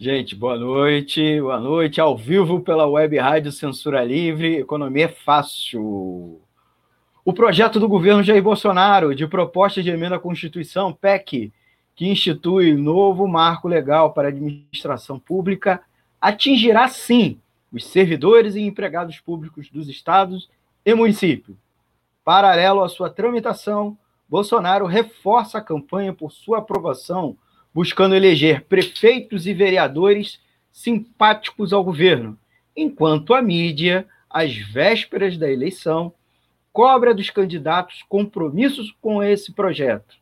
Gente, boa noite, boa noite, ao vivo pela Web Rádio Censura Livre, Economia é Fácil. O projeto do governo Jair Bolsonaro de proposta de emenda à Constituição, PEC, que institui novo marco legal para a administração pública, atingirá sim os servidores e empregados públicos dos estados e municípios. Paralelo à sua tramitação, Bolsonaro reforça a campanha por sua aprovação buscando eleger prefeitos e vereadores simpáticos ao governo, enquanto a mídia, às vésperas da eleição, cobra dos candidatos compromissos com esse projeto.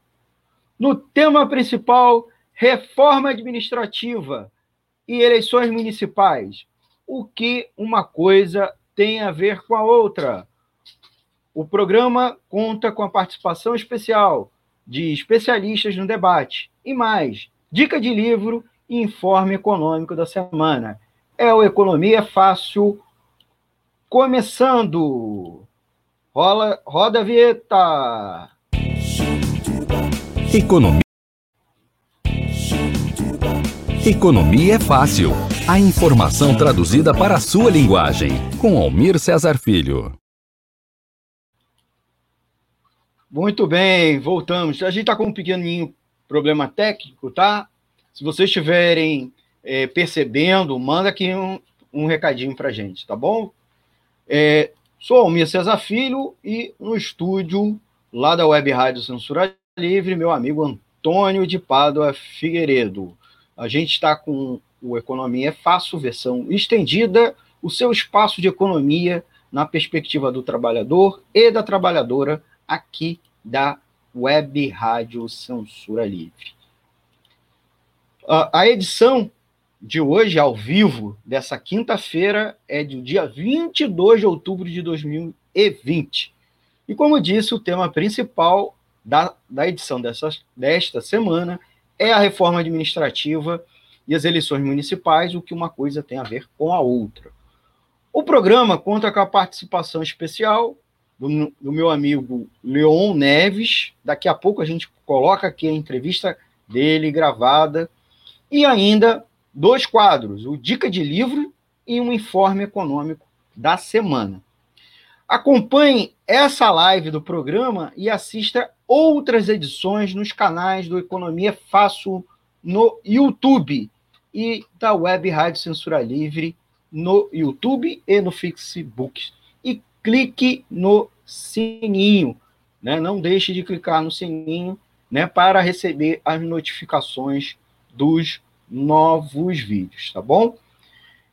No tema principal, reforma administrativa e eleições municipais, o que uma coisa tem a ver com a outra. O programa conta com a participação especial de especialistas no debate. E mais, dica de livro e informe econômico da semana. É o Economia Fácil começando. Rola, roda a vinheta. Economia. Economia é fácil. A informação traduzida para a sua linguagem. Com Almir Cesar Filho. Muito bem, voltamos. A gente está com um pequenininho problema técnico, tá? Se vocês estiverem é, percebendo, manda aqui um, um recadinho para gente, tá bom? É, sou Almir Cesar Filho e no estúdio lá da Web Rádio Censura Livre, meu amigo Antônio de Pádua Figueiredo. A gente está com o Economia é Fácil, versão estendida, o seu espaço de economia na perspectiva do trabalhador e da trabalhadora aqui da Web Rádio Censura Livre. A edição de hoje, ao vivo, dessa quinta-feira, é do dia 22 de outubro de 2020. E como disse, o tema principal da, da edição dessa, desta semana é a reforma administrativa e as eleições municipais, o que uma coisa tem a ver com a outra. O programa conta com a participação especial do, do, meu amigo Leon Neves. Daqui a pouco a gente coloca aqui a entrevista dele gravada. E ainda dois quadros: o Dica de Livro e um informe econômico da semana. Acompanhe essa live do programa e assista outras edições nos canais do Economia Fácil no YouTube e da Web Rádio Censura Livre no YouTube e no Facebook clique no sininho, né? Não deixe de clicar no sininho, né, para receber as notificações dos novos vídeos, tá bom?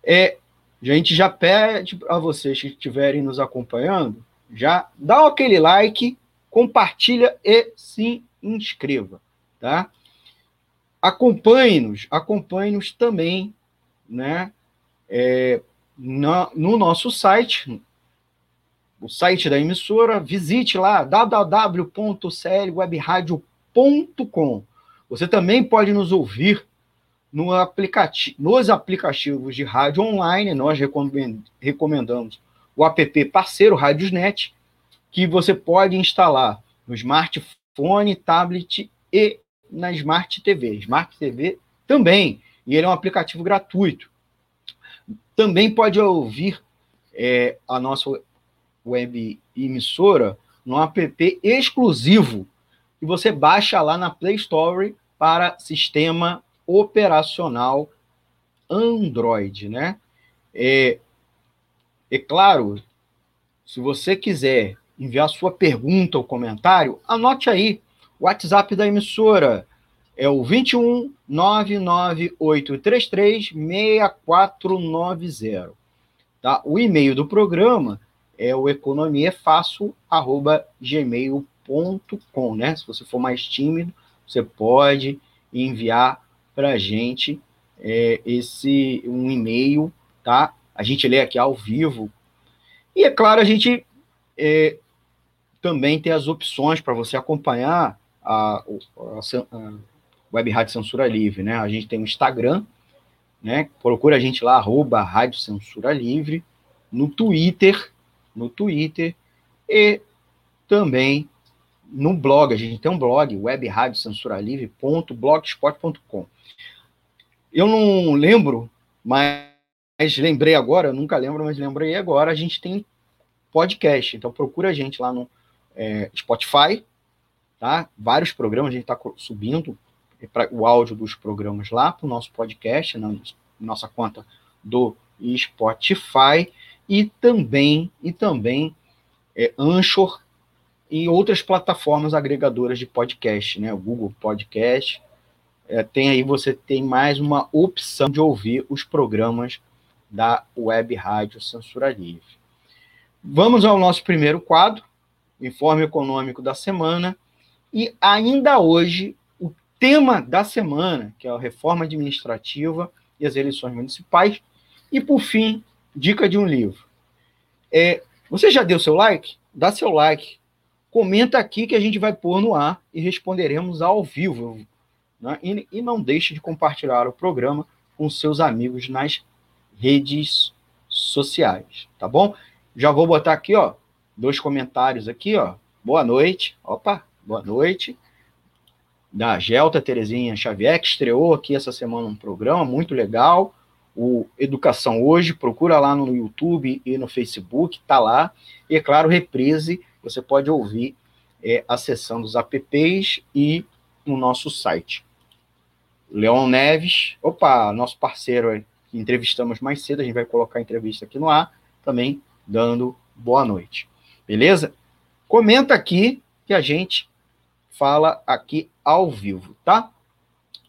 É, a gente já pede a vocês que estiverem nos acompanhando, já dá aquele like, compartilha e se inscreva, tá? Acompanhe-nos, acompanhe-nos também, né? É, no, no nosso site, o site da emissora, visite lá www.clwebradio.com. Você também pode nos ouvir no aplicativo, nos aplicativos de rádio online, nós recomendamos o app parceiro Radiosnet, que você pode instalar no smartphone, tablet e na Smart TV. Smart TV também, e ele é um aplicativo gratuito. Também pode ouvir é, a nossa web emissora no app exclusivo que você baixa lá na Play Store para sistema operacional Android, né? É, é claro, se você quiser enviar sua pergunta ou comentário, anote aí. O WhatsApp da emissora é o 21 99833 6490. Tá? O e-mail do programa é o economiafácil@gmail.com, né? Se você for mais tímido, você pode enviar para a gente é, esse um e-mail, tá? A gente lê aqui ao vivo. E é claro, a gente é, também tem as opções para você acompanhar a, a, a, Web Rádio Censura Livre, né? A gente tem o Instagram, né? Procura a gente lá, arroba Rádio Censura Livre. No Twitter, no Twitter e também no blog. A gente tem um blog, webradiocensuralivre.blogspot.com. eu não lembro, mas lembrei agora, nunca lembro, mas lembrei agora, a gente tem podcast. Então procura a gente lá no é, Spotify, tá? Vários programas, a gente está subindo o áudio dos programas lá para o nosso podcast, na nossa conta do Spotify e também e também é, Anchor e outras plataformas agregadoras de podcast, né? O Google Podcast. É, tem aí você tem mais uma opção de ouvir os programas da Web Rádio Censura Livre. Vamos ao nosso primeiro quadro, Informe Econômico da Semana. E ainda hoje, o tema da semana, que é a reforma administrativa e as eleições municipais. E, por fim, dica de um livro. É, você já deu seu like? Dá seu like. Comenta aqui que a gente vai pôr no ar e responderemos ao vivo. Né? E, e não deixe de compartilhar o programa com seus amigos nas redes sociais, tá bom? Já vou botar aqui, ó, dois comentários aqui, ó. Boa noite. Opa, boa noite. Da Gelta Terezinha Xavier, que estreou aqui essa semana um programa muito legal. O Educação Hoje, procura lá no YouTube e no Facebook, tá lá. E, é claro, reprise, você pode ouvir é, a sessão dos apps e no nosso site. Leon Neves, opa, nosso parceiro aí, que entrevistamos mais cedo, a gente vai colocar a entrevista aqui no ar, também dando boa noite. Beleza? Comenta aqui que a gente fala aqui ao vivo, tá?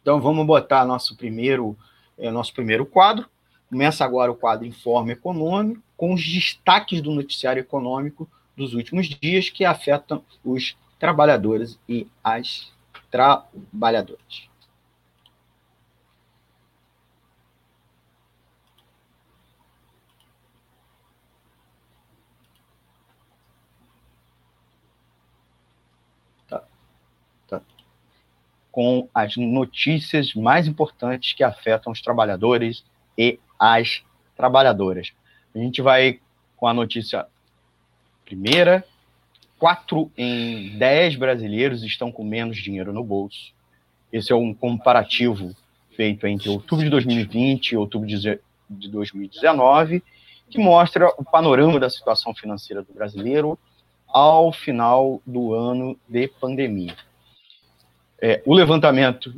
Então vamos botar nosso primeiro, é, nosso primeiro quadro. Começa agora o quadro Informe Econômico, com os destaques do noticiário econômico dos últimos dias que afetam os trabalhadores e as trabalhadoras. Com as notícias mais importantes que afetam os trabalhadores e as trabalhadoras. A gente vai com a notícia primeira: quatro em dez brasileiros estão com menos dinheiro no bolso. Esse é um comparativo feito entre outubro de 2020 e outubro de 2019, que mostra o panorama da situação financeira do brasileiro ao final do ano de pandemia. É, o levantamento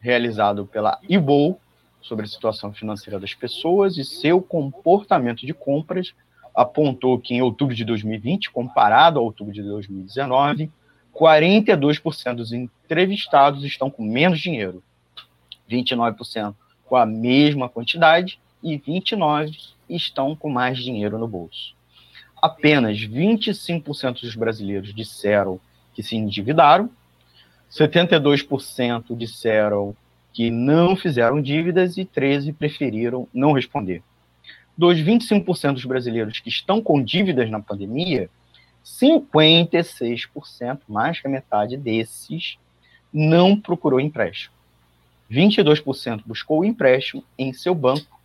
realizado pela IBOL sobre a situação financeira das pessoas e seu comportamento de compras apontou que em outubro de 2020, comparado a outubro de 2019, 42% dos entrevistados estão com menos dinheiro, 29% com a mesma quantidade e 29% estão com mais dinheiro no bolso. Apenas 25% dos brasileiros disseram que se endividaram 72% disseram que não fizeram dívidas e 13% preferiram não responder. Dos 25% dos brasileiros que estão com dívidas na pandemia, 56%, mais que a metade desses, não procurou empréstimo. 22% buscou empréstimo em seu banco,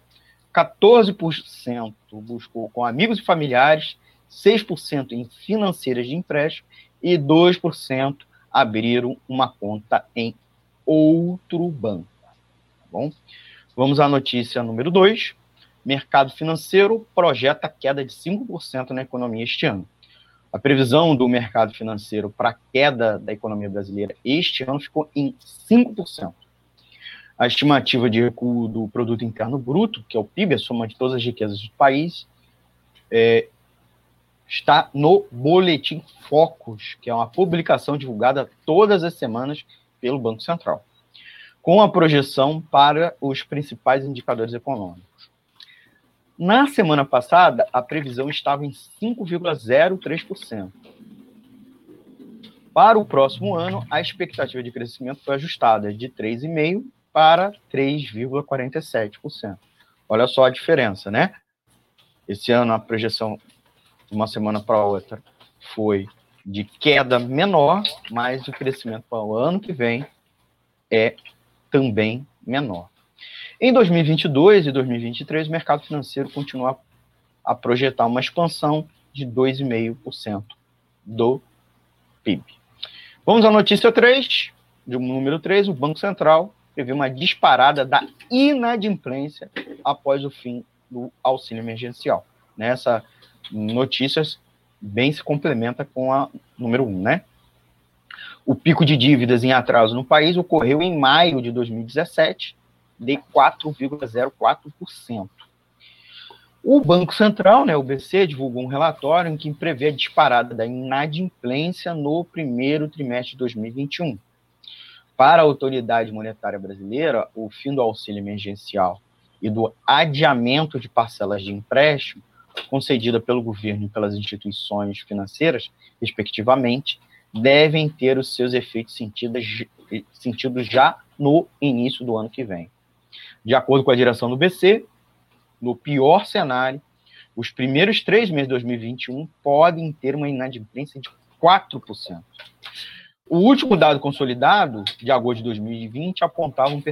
14% buscou com amigos e familiares, 6% em financeiras de empréstimo e 2% abriram uma conta em outro banco. Tá bom? Vamos à notícia número 2. Mercado financeiro projeta queda de 5% na economia este ano. A previsão do mercado financeiro para a queda da economia brasileira este ano ficou em 5%. A estimativa de recuo do produto interno bruto, que é o PIB, a soma de todas as riquezas do país, é, está no Boletim Focus, que é uma publicação divulgada todas as semanas pelo Banco Central, com a projeção para os principais indicadores econômicos. Na semana passada, a previsão estava em 5,03%. Para o próximo ano, a expectativa de crescimento foi ajustada de 3,5% para 3,47%. Olha só a diferença, né? Esse ano a projeção de uma semana para outra foi de queda menor, mas o crescimento para o ano que vem é também menor. Em 2022 e 2023, o mercado financeiro continua a projetar uma expansão de 2,5% do PIB. Vamos à notícia 3, de número 3, o Banco Central prevê uma disparada da inadimplência após o fim do auxílio emergencial. Nessa notícia bem se complementa com a número 1, um, né? O pico de dívidas em atraso no país ocorreu em maio de 2017, de 4,04%. O Banco Central, né, o BC, divulgou um relatório em que prevê a disparada da inadimplência no primeiro trimestre de 2021. Para a autoridade monetária brasileira, o fim do auxílio emergencial e do adiamento de parcelas de empréstimo concedida pelo governo e pelas instituições financeiras, respectivamente, devem ter os seus efeitos sentidos, sentidos já no início do ano que vem. De acordo com a direção do BC, no pior cenário, os primeiros três meses de 2021 podem ter uma inadimplência de 4%. O último dado consolidado, de agosto de 2020, apontava um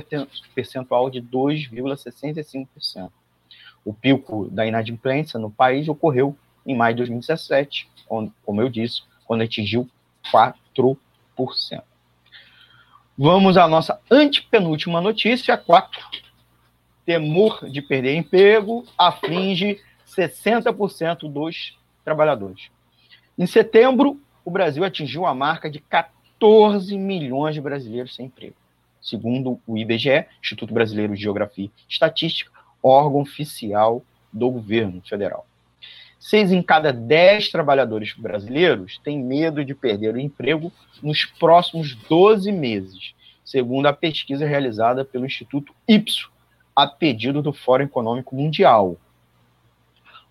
percentual de 2,65%. O pico da inadimplência no país ocorreu em maio de 2017, quando, como eu disse, quando atingiu 4%. Vamos à nossa antepenúltima notícia, 4 temor de perder emprego aflige 60% dos trabalhadores. Em setembro, o Brasil atingiu a marca de 14 milhões de brasileiros sem emprego. Segundo o IBGE, Instituto Brasileiro de Geografia e Estatística, órgão oficial do governo federal. Seis em cada dez trabalhadores brasileiros têm medo de perder o emprego nos próximos 12 meses, segundo a pesquisa realizada pelo Instituto Ipso, a pedido do Fórum Econômico Mundial.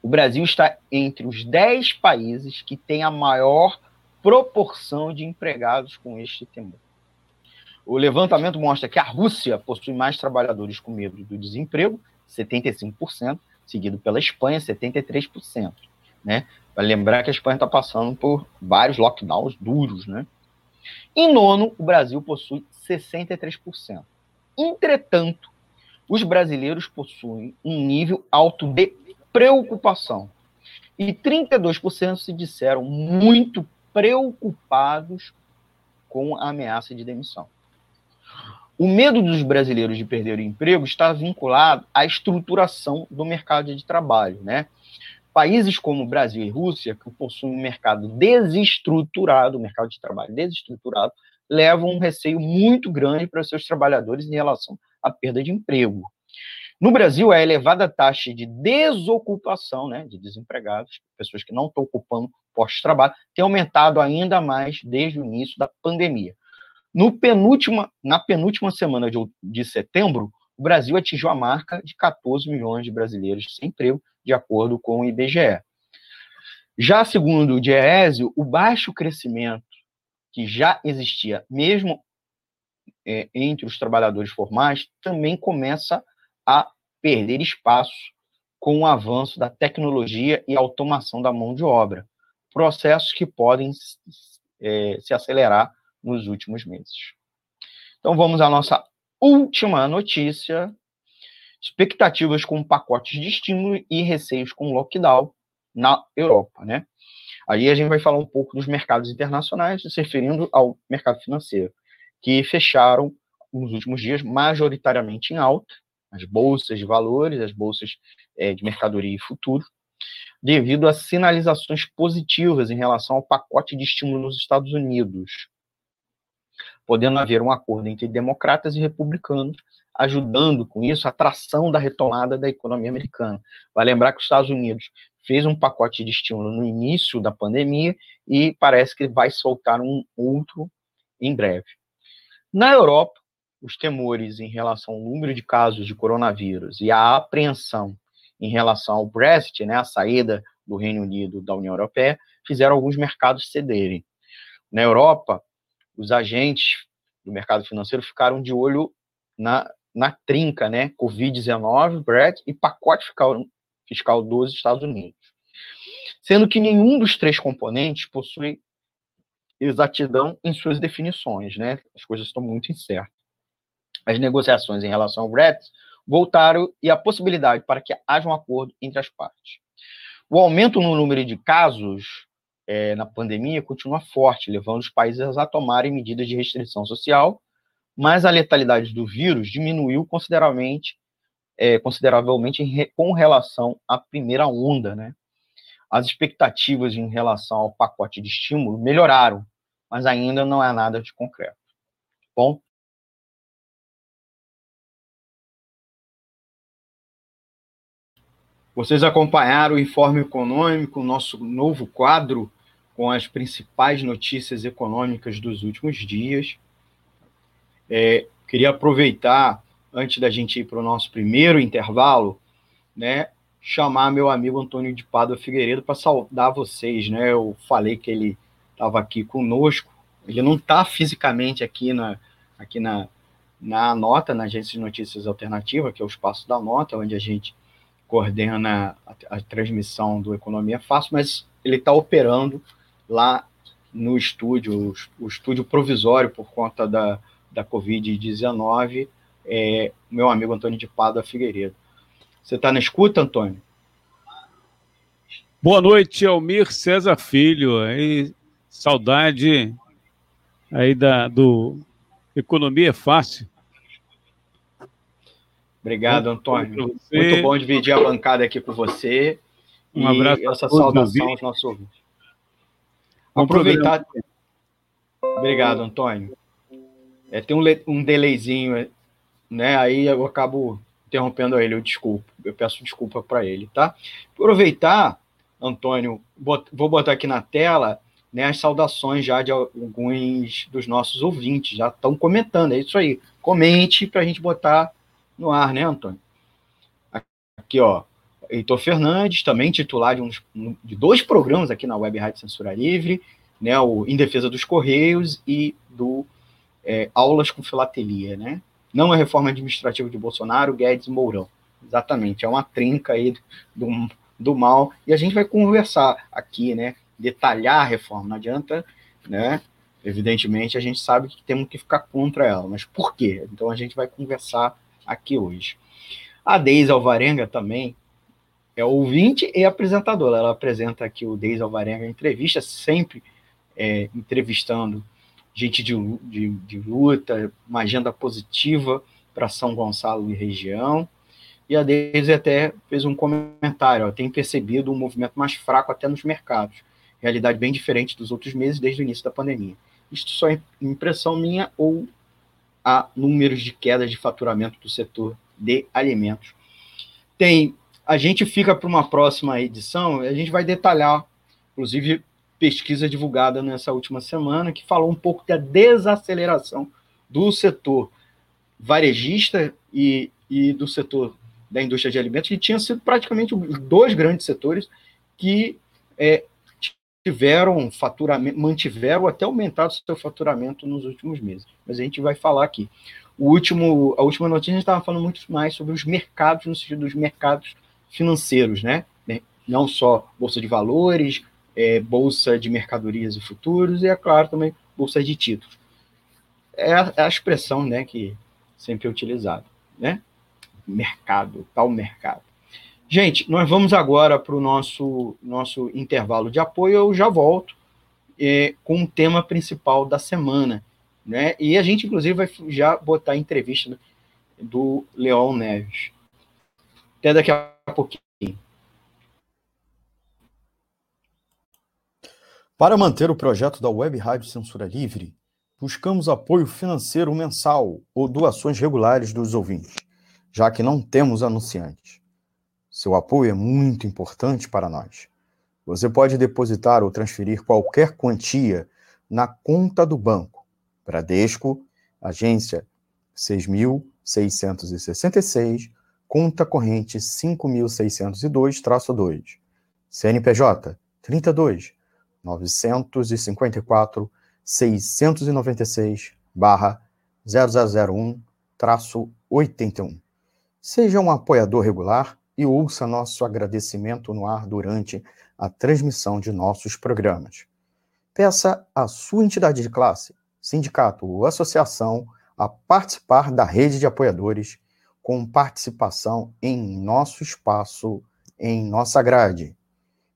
O Brasil está entre os 10 países que têm a maior proporção de empregados com este temor. O levantamento mostra que a Rússia possui mais trabalhadores com medo do desemprego, 75%, seguido pela Espanha, 73%. Né? Para lembrar que a Espanha está passando por vários lockdowns duros. Né? Em nono, o Brasil possui 63%. Entretanto, os brasileiros possuem um nível alto de preocupação. E 32% se disseram muito preocupados com a ameaça de demissão. O medo dos brasileiros de perder o emprego está vinculado à estruturação do mercado de trabalho, né? Países como Brasil e Rússia, que possuem um mercado desestruturado, um mercado de trabalho desestruturado, levam um receio muito grande para seus trabalhadores em relação à perda de emprego. No Brasil, a elevada taxa de desocupação, né, de desempregados, pessoas que não estão ocupando postos de trabalho, tem aumentado ainda mais desde o início da pandemia. No penúltima, na penúltima semana de, de setembro, o Brasil atingiu a marca de 14 milhões de brasileiros sem emprego, de acordo com o IBGE. Já segundo o Diese, o baixo crescimento que já existia, mesmo é, entre os trabalhadores formais, também começa a perder espaço com o avanço da tecnologia e automação da mão de obra, processos que podem é, se acelerar nos últimos meses. Então vamos à nossa última notícia: expectativas com pacotes de estímulo e receios com lockdown na Europa, né? Aí a gente vai falar um pouco dos mercados internacionais, se referindo ao mercado financeiro, que fecharam nos últimos dias majoritariamente em alta, as bolsas de valores, as bolsas é, de mercadoria e futuro, devido a sinalizações positivas em relação ao pacote de estímulo nos Estados Unidos, podendo haver um acordo entre democratas e republicanos, ajudando com isso a tração da retomada da economia americana. Vai lembrar que os Estados Unidos fez um pacote de estímulo no início da pandemia e parece que vai soltar um outro em breve. Na Europa, os temores em relação ao número de casos de coronavírus e a apreensão em relação ao Brexit, né, a saída do Reino Unido da União Europeia, fizeram alguns mercados cederem. Na Europa, os agentes do mercado financeiro ficaram de olho na, na trinca, né, Covid-19, Brexit e pacote fiscal, fiscal dos Estados Unidos. Sendo que nenhum dos três componentes possui exatidão em suas definições, né? As coisas estão muito incertas. As negociações em relação ao Brexit voltaram e a possibilidade para que haja um acordo entre as partes. O aumento no número de casos é, na pandemia continua forte, levando os países a tomarem medidas de restrição social, mas a letalidade do vírus diminuiu consideravelmente, é, consideravelmente em, com relação à primeira onda, né? As expectativas em relação ao pacote de estímulo melhoraram, mas ainda não é nada de concreto. Bom, Vocês acompanharam o Informe Econômico, nosso novo quadro com as principais notícias econômicas dos últimos dias. É, queria aproveitar, antes da gente ir para o nosso primeiro intervalo, né, chamar meu amigo Antônio de Pádua Figueiredo para saudar vocês. Né? Eu falei que ele estava aqui conosco, ele não está fisicamente aqui na, aqui na, na nota, na Agência de Notícias Alternativa, que é o espaço da nota, onde a gente coordena a, a transmissão do Economia Fácil, mas ele está operando lá no estúdio, o, estúdio provisório por conta da, da Covid-19, é, meu amigo Antônio de Pádua Figueiredo. Você está na escuta, Antônio? Boa noite, Almir César Filho. Aí, saudade aí da, do Economia Fácil. Obrigado, Antônio. Muito bom dividir a bancada aqui com você. Um abraço. E essa saudação aos nossos ouvintes. Aproveitar. Obrigado, Antônio. É, tem um, um delayzinho, né? Aí eu acabo interrompendo ele, eu desculpo. Eu peço desculpa para ele, tá? Aproveitar, Antônio, vou botar aqui na tela né, as saudações já de alguns dos nossos ouvintes, já estão comentando, é isso aí. Comente para a gente botar no ar, né, Antônio? Aqui, ó, Heitor Fernandes, também titular de, uns, de dois programas aqui na Web Rádio Censura Livre, né, o Em Defesa dos Correios e do é, Aulas com Filatelia, né? Não a reforma administrativa de Bolsonaro, Guedes Mourão. Exatamente, é uma trinca aí do, do mal, e a gente vai conversar aqui, né, detalhar a reforma, não adianta, né, evidentemente a gente sabe que temos que ficar contra ela, mas por quê? Então a gente vai conversar aqui hoje. A Deise Alvarenga também é ouvinte e apresentadora. Ela apresenta aqui o Deise Alvarenga entrevista, sempre é, entrevistando gente de, de, de, luta, uma agenda positiva para São Gonçalo e região. E a Deise até fez um comentário, ó, tem percebido um movimento mais fraco até nos mercados. Realidade bem diferente dos outros meses desde o início da pandemia. Isto só é impressão minha ou a números de queda de faturamento do setor de alimentos. Tem, a gente fica para uma próxima edição, a gente vai detalhar, inclusive pesquisa divulgada nessa última semana que falou um pouco da desaceleração do setor varejista e, e do setor da indústria de alimentos, que tinha sido praticamente dois grandes setores que é, tiveram faturamento, mantiveram até aumentado seu faturamento nos últimos meses. Mas a gente vai falar aqui. O último, a última notícia a gente estava falando muito mais sobre os mercados, no sentido dos mercados financeiros, né? Não só bolsa de valores, é, bolsa de mercadorias e futuros, e é claro também bolsa de títulos. É a, é a expressão, né, que sempre é utilizada, né? Mercado, tal mercado. Gente, nós vamos agora para o nosso, nosso intervalo de apoio. Eu já volto é, com o tema principal da semana. Né? E a gente, inclusive, vai já botar a entrevista do Leon Neves. Até daqui a pouquinho. Para manter o projeto da Web Rádio Censura Livre, buscamos apoio financeiro mensal ou doações regulares dos ouvintes, já que não temos anunciantes. Seu apoio é muito importante para nós. Você pode depositar ou transferir qualquer quantia na conta do banco. Bradesco, agência 6.666, conta corrente 5.602-2, CNPJ 32 954 696 barra 0001 81. Seja um apoiador regular e ouça nosso agradecimento no ar durante a transmissão de nossos programas. Peça à sua entidade de classe, sindicato ou associação a participar da rede de apoiadores com participação em nosso espaço, em nossa grade.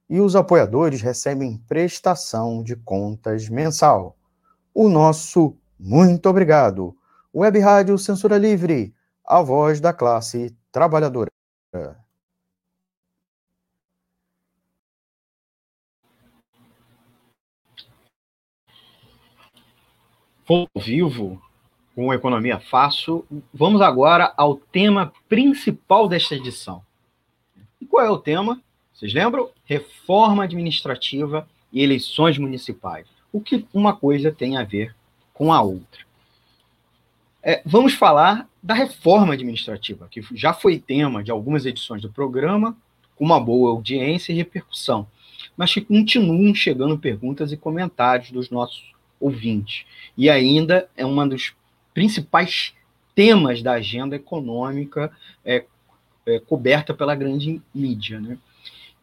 E os apoiadores recebem prestação de contas mensal. O nosso muito obrigado. Web Rádio Censura Livre, a voz da classe trabalhadora. Ao vivo, com Economia Fácil, vamos agora ao tema principal desta edição. E qual é o tema? Vocês lembram? Reforma administrativa e eleições municipais. O que uma coisa tem a ver com a outra. É, vamos falar da reforma administrativa, que já foi tema de algumas edições do programa, com uma boa audiência e repercussão, mas que continuam chegando perguntas e comentários dos nossos ouvintes. E ainda é um dos principais temas da agenda econômica é, é, coberta pela grande mídia. Né?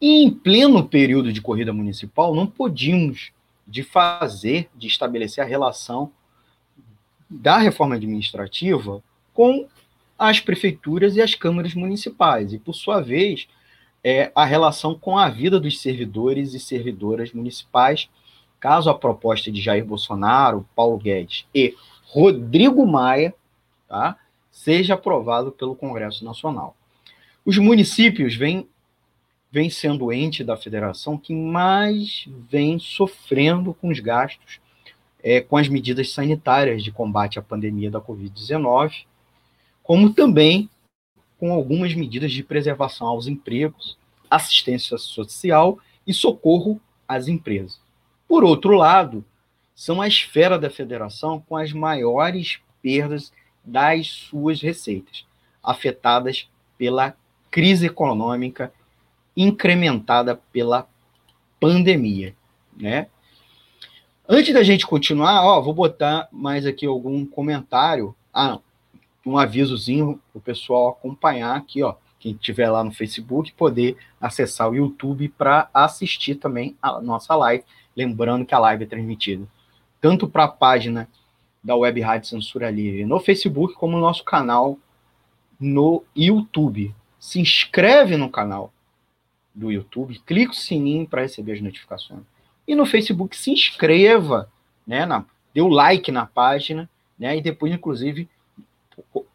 E em pleno período de corrida municipal, não podíamos de fazer, de estabelecer a relação da reforma administrativa com as prefeituras e as câmaras municipais, e, por sua vez, é, a relação com a vida dos servidores e servidoras municipais, caso a proposta de Jair Bolsonaro, Paulo Guedes e Rodrigo Maia tá, seja aprovado pelo Congresso Nacional. Os municípios vêm, vêm sendo o ente da federação que mais vem sofrendo com os gastos é, com as medidas sanitárias de combate à pandemia da Covid-19, como também com algumas medidas de preservação aos empregos, assistência social e socorro às empresas. Por outro lado, são a esfera da federação com as maiores perdas das suas receitas, afetadas pela crise econômica incrementada pela pandemia, né? Antes da gente continuar, ó, vou botar mais aqui algum comentário. Ah, um avisozinho para o pessoal acompanhar aqui, ó. Quem estiver lá no Facebook, poder acessar o YouTube para assistir também a nossa live. Lembrando que a live é transmitida tanto para a página da Web Rádio Censura Livre no Facebook, como no nosso canal no YouTube. Se inscreve no canal do YouTube, clica o sininho para receber as notificações. E no Facebook se inscreva, né? Na, dê o like na página, né? E depois, inclusive,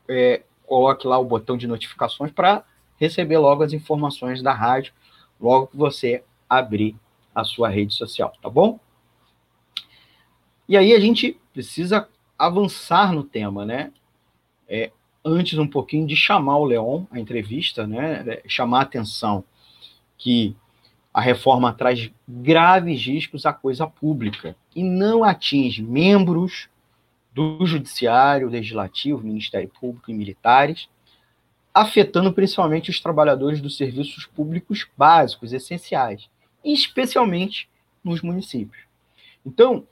é, coloque lá o botão de notificações para receber logo as informações da rádio, logo que você abrir a sua rede social, tá bom? E aí a gente precisa avançar no tema, né? É, antes um pouquinho de chamar o Leon, a entrevista, né? É, chamar a atenção que a reforma traz graves riscos à coisa pública e não atinge membros do Judiciário, Legislativo, Ministério Público e militares, afetando principalmente os trabalhadores dos serviços públicos básicos, essenciais, especialmente nos municípios. Então,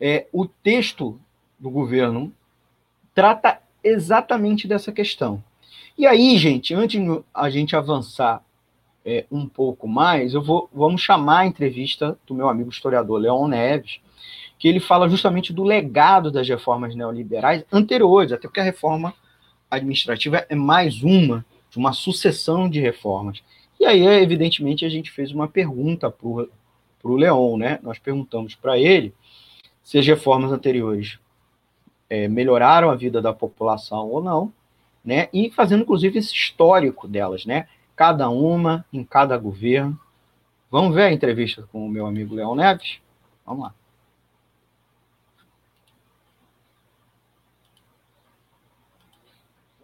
é, o texto do governo trata exatamente dessa questão. E aí, gente, antes de a gente avançar é, um pouco mais, eu vou vamos chamar a entrevista do meu amigo historiador Leon Neves, que ele fala justamente do legado das reformas neoliberais anteriores, até porque a reforma administrativa é mais uma de uma sucessão de reformas. E aí, evidentemente, a gente fez uma pergunta para o Leon, né? Nós perguntamos para ele se as reformas anteriores é, melhoraram a vida da população ou não, né? E fazendo, inclusive, esse histórico delas, né? cada uma em cada governo. Vamos ver a entrevista com o meu amigo Leão Neves? Vamos lá.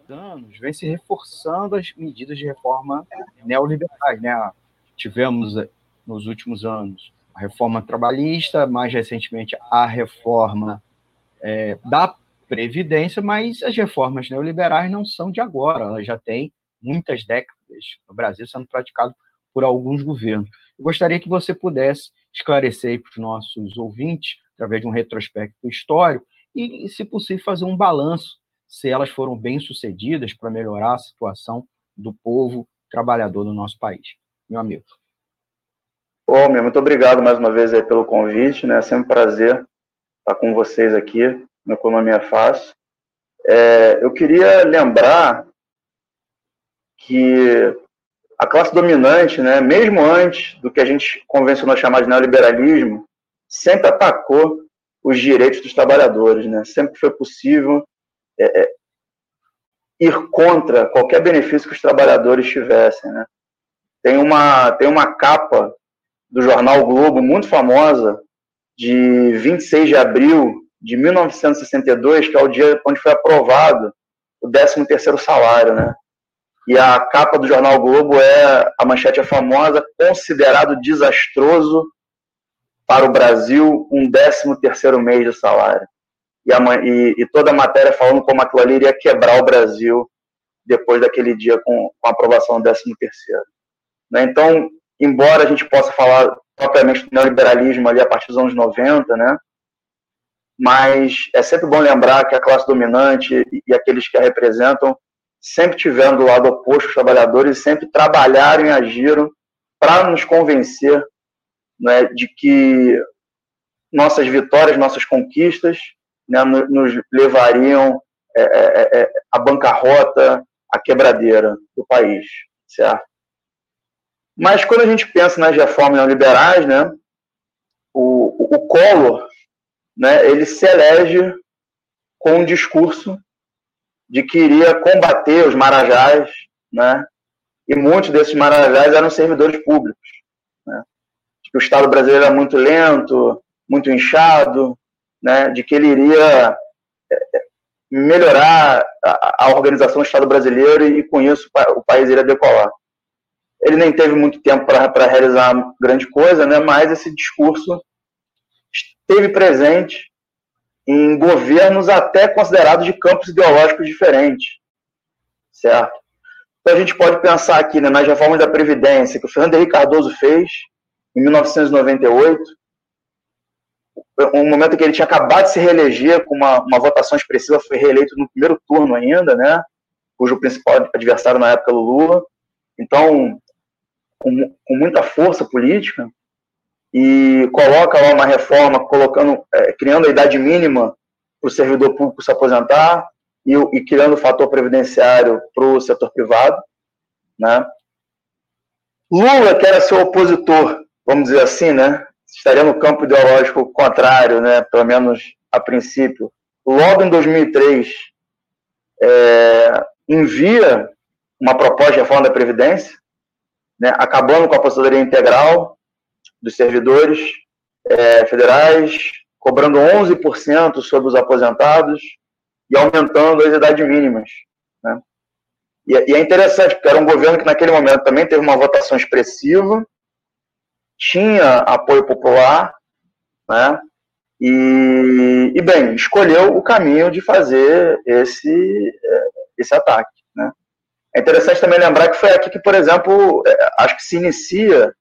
anos vem se reforçando as medidas de reforma neoliberais, né? Tivemos eh, nos últimos anos a reforma trabalhista, mais recentemente a reforma é, da Previdência, mas as reformas neoliberais não são de agora, elas já têm muitas décadas no Brasil sendo praticado por alguns governos. Eu gostaria que você pudesse esclarecer para os nossos ouvintes, através de um retrospecto histórico, e, se possível, fazer um balanço se elas foram bem sucedidas para melhorar a situação do povo trabalhador do nosso país. Meu amigo. Bom, muito obrigado mais uma vez pelo convite, né? É sempre um prazer estar com vocês aqui no Economia Fácil. É, eu queria lembrar que a classe dominante, né, mesmo antes do que a gente convencionou chamar de neoliberalismo, sempre atacou os direitos dos trabalhadores, né? Sempre foi possível, é, é, ir contra qualquer benefício que os trabalhadores tivessem. Né? Tem, uma, tem uma capa do jornal Globo muito famosa, de 26 de abril de 1962, que é o dia onde foi aprovado o 13º salário, né? E a capa do jornal Globo é a manchete é famosa, considerado desastroso para o Brasil um 13º mês de salário. E, a, e, e, toda a matéria falando como aquilo ali iria quebrar o Brasil depois daquele dia com, com a aprovação do 13º. Né? Então, embora a gente possa falar propriamente do neoliberalismo ali a partir dos anos 90, né? mas é sempre bom lembrar que a classe dominante e aqueles que a representam sempre tiveram do lado oposto os trabalhadores sempre trabalharam e agiram para nos convencer né, de que nossas vitórias, nossas conquistas né, nos levariam é, é, é, à bancarrota, à quebradeira do país, certo? Mas quando a gente pensa nas reformas neoliberais, né, o, o, o Collor, né, ele se elege com um discurso de que iria combater os marajás, né, e muitos desses marajás eram servidores públicos. Né, que o Estado brasileiro era muito lento, muito inchado, né, de que ele iria é, é, melhorar a, a organização do Estado brasileiro e, com isso, o país iria decolar. Ele nem teve muito tempo para realizar grande coisa, né, mas esse discurso esteve presente em governos até considerados de campos ideológicos diferentes, certo? Então a gente pode pensar aqui né, nas reformas da Previdência que o Fernando Henrique Cardoso fez em 1998, um momento que ele tinha acabado de se reeleger com uma, uma votação expressiva, foi reeleito no primeiro turno ainda, né? Cujo principal adversário na época era o Lula. Então, com, com muita força política, e coloca lá uma reforma colocando, é, criando a idade mínima para o servidor público se aposentar e, e criando o fator previdenciário para o setor privado, né? Lula, que era seu opositor, vamos dizer assim, né? Estaria no campo ideológico contrário, né? Pelo menos a princípio. Logo em 2003, é, envia uma proposta de reforma da Previdência, né, acabando com a aposentadoria integral dos servidores é, federais, cobrando 11% sobre os aposentados e aumentando as idades mínimas. Né? E, e, é interessante, porque era um governo que naquele momento também teve uma votação expressiva, tinha apoio popular, né? E, e, bem, escolheu o caminho de fazer esse, é, esse ataque. É interessante também lembrar que foi aqui que, por exemplo, é, acho que se inicia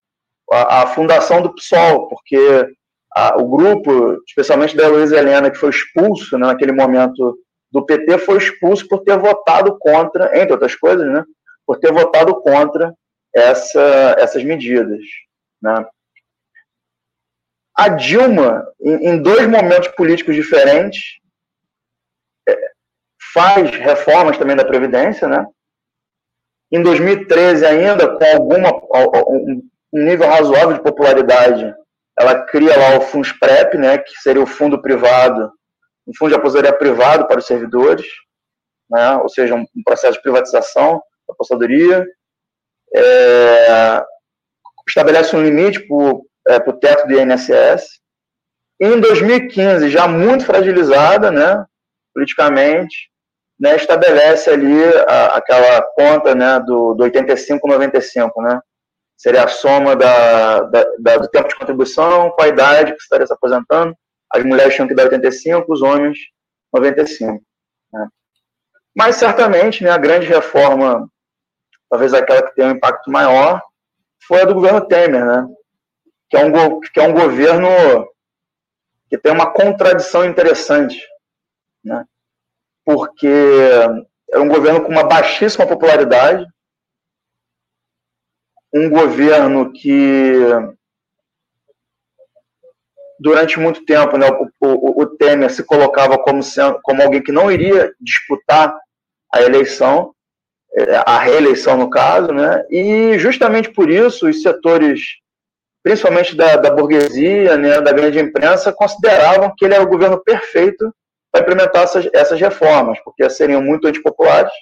a, a fundação do PSOL, porque a, o grupo, especialmente da Luiz Helena, que foi expulso né, naquele momento do PT, foi expulso por ter votado contra, entre outras coisas, né, por ter votado contra essa, essas medidas. Né. A Dilma, em, em dois momentos políticos diferentes, é, faz reformas também da Previdência, né? Em 2013, ainda com alguma, um nível razoável de popularidade, ela cria lá o FUNSPREP, né, que seria o fundo privado, um fundo de aposentadoria privado para os servidores, né, ou seja, um, processo de privatização da aposentadoria, é, estabelece um limite para o é, teto do INSS. Em 2015, já muito fragilizada, né, politicamente, né, estabelece ali a, aquela conta né, do, do 85-95, né, seria a soma da, da, da, do tempo de contribuição com a idade que você estaria se aposentando. As mulheres tinham que dar 85, os homens 95. Né. Mas certamente né, a grande reforma, talvez aquela que tem um impacto maior, foi a do governo Temer, né, que, é um, que é um governo que tem uma contradição interessante. Né, porque era um governo com uma baixíssima popularidade, um governo que durante muito tempo né, o, o, o, Temer se colocava como, sendo, como alguém que não iria disputar a eleição, é, a reeleição no caso, né, e justamente por isso os setores, principalmente da, da burguesia, né, da grande imprensa, consideravam que ele era o governo perfeito para implementar essas, essas reformas, porque seriam muito antipopulares,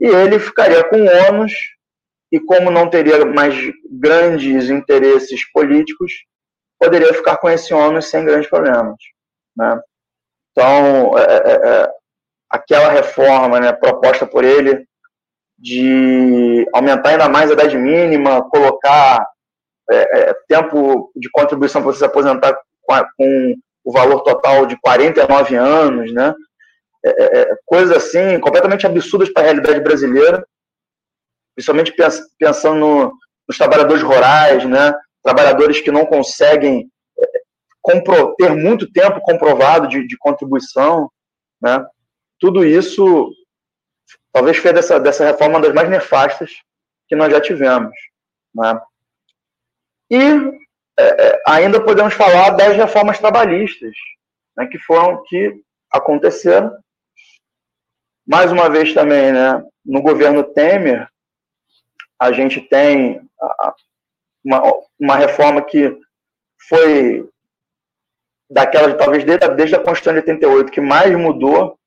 e ele ficaria com ônus, e como não teria mais grandes interesses políticos, poderia ficar com esse ônus sem grandes problemas. Né? Então, é, é, é, aquela reforma né, proposta por ele de aumentar ainda mais a idade mínima, colocar é, é, tempo de contribuição para você se aposentar com, com, o valor total de 49 anos, né? É, é, é, coisas assim, completamente absurdas para a realidade brasileira, principalmente pensando no, nos trabalhadores rurais, né? trabalhadores que não conseguem compro, ter muito tempo comprovado de, de contribuição, né? tudo isso talvez fez dessa, dessa reforma uma das mais nefastas que nós já tivemos. Né? E é, é, ainda podemos falar das reformas trabalhistas, né, que foram que aconteceram. Mais uma vez também, né, no governo Temer, a gente tem uma, uma reforma que foi daquela, talvez desde, desde a Constituição de 88, que mais mudou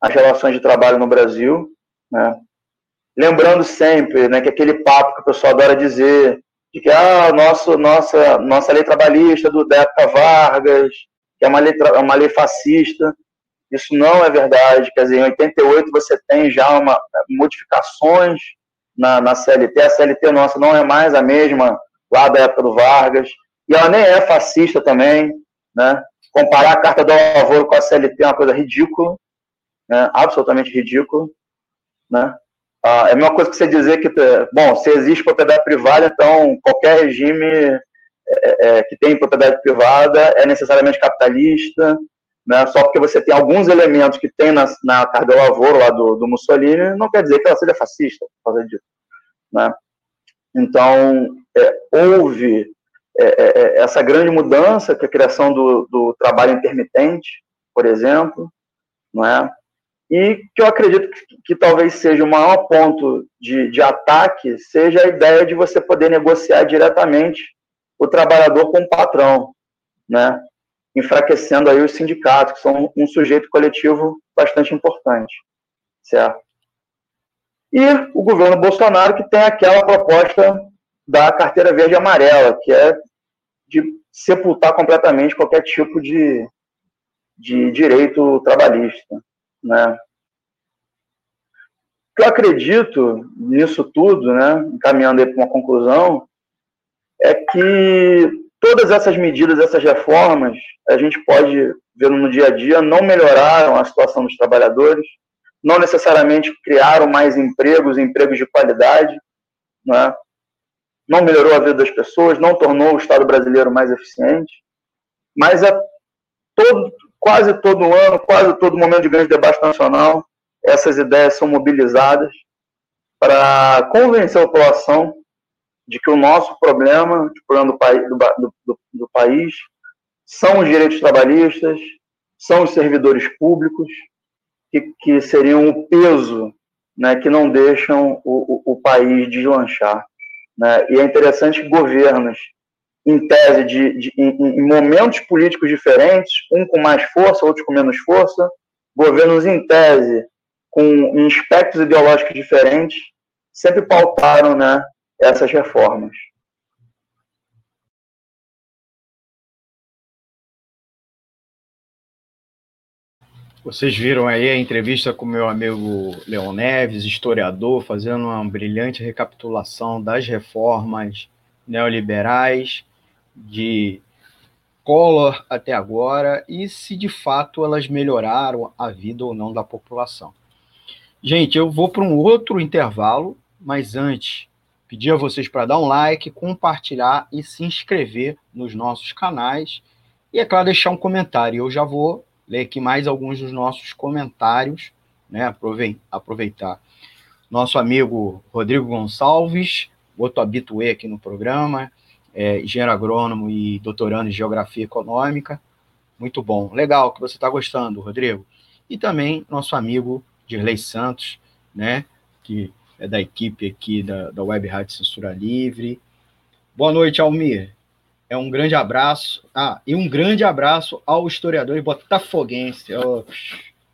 as relações de trabalho no Brasil. Né? Lembrando sempre né, que aquele papo que o pessoal adora dizer de que ah, nosso, nossa, nossa lei trabalhista do, da Vargas, que é uma lei, é uma lei fascista, isso não é verdade. Quer dizer, em 88 você tem já uma, modificações na, na CLT. A CLT nossa não é mais a mesma lá da época do Vargas. E ela nem é fascista também. Né? Comparar a Carta do Lavoro com a CLT é uma coisa ridícula, né? absolutamente ridícula. Né? Ah, é a mesma coisa que você dizer que, bom, se existe propriedade privada, então qualquer regime é, é, que tem propriedade privada é necessariamente capitalista, né? só porque você tem alguns elementos que tem na, na Carta Lavoro lá do, do Mussolini, não quer dizer que ela seja fascista por causa disso. Né? Então, é, houve é, é, é, essa grande mudança, que a criação do, do trabalho intermitente, por exemplo, não é? E que eu acredito que, que talvez seja o maior ponto de, de ataque seja a ideia de você poder negociar diretamente o trabalhador com o patrão, né? enfraquecendo aí os sindicatos, que são um sujeito coletivo bastante importante, certo? E o governo Bolsonaro que tem aquela proposta da carteira verde e amarela, que é de sepultar completamente qualquer tipo de, de direito trabalhista, né? O que eu acredito nisso tudo, né, encaminhando aí para uma conclusão, é que todas essas medidas, essas reformas, a gente pode ver no dia a dia, não melhoraram a situação dos trabalhadores, não necessariamente criaram mais empregos, empregos de qualidade, né? não melhorou a vida das pessoas, não tornou o Estado brasileiro mais eficiente, mas é todo, quase todo ano, quase todo momento de grande debate nacional, essas ideias são mobilizadas para convencer a população de que o nosso problema, o problema do país, do, do, do país, são os direitos trabalhistas, são os servidores públicos, que, que seriam o peso né, que não deixam o, o, o país deslanchar. Né? E é interessante que governos em tese de, de em, em, momentos políticos diferentes, um com mais força, outro com menos força, governos em tese com aspectos ideológicos diferentes, sempre pautaram né, essas reformas. Vocês viram aí a entrevista com meu amigo Leon Neves, historiador, fazendo uma brilhante recapitulação das reformas neoliberais de Collor até agora e se de fato elas melhoraram a vida ou não da população. Gente, eu vou para um outro intervalo, mas antes, pedir a vocês para dar um like, compartilhar e se inscrever nos nossos canais e, é claro, deixar um comentário. Eu já vou ler aqui mais alguns dos nossos comentários, né? Aproveitar. Nosso amigo Rodrigo Gonçalves, outro habituê aqui no programa, é, engenheiro agrônomo e doutorando em geografia econômica. Muito bom. Legal que você está gostando, Rodrigo. E também nosso amigo Dirley Santos, né, que é da equipe aqui da, da Web Rádio Censura Livre. Boa noite, Almir. é um grande abraço. Ah, e um grande abraço ao historiador botafoguense. Eu,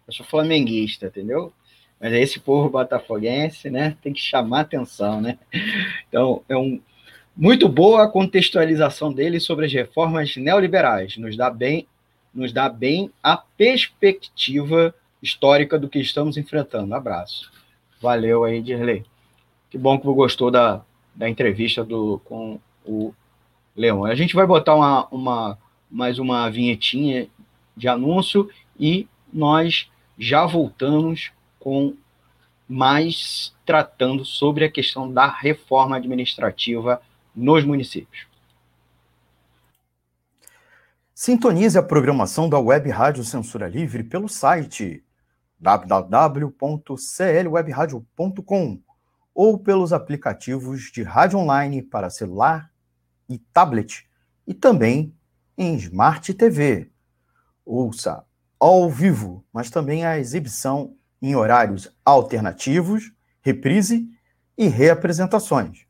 eu sou flamenguista, entendeu? Mas é esse povo botafoguense, né? Tem que chamar atenção, né? Então, é um muito boa a contextualização dele sobre as reformas neoliberais. Nos dá bem, nos dá bem a perspectiva histórica do que estamos enfrentando. Abraço. Valeu aí, Dirley. Que bom que você gostou da, da entrevista do, com o Leão. A gente vai botar uma, uma, mais uma vinhetinha de anúncio e nós já voltamos com mais tratando sobre a questão da reforma administrativa nos municípios. Sintonize a programação da Web Rádio Censura Livre pelo site www.clwebradio.com ou pelos aplicativos de rádio online para celular e tablet e também em Smart TV. Ouça ao vivo, mas também a exibição em horários alternativos, reprise e reapresentações.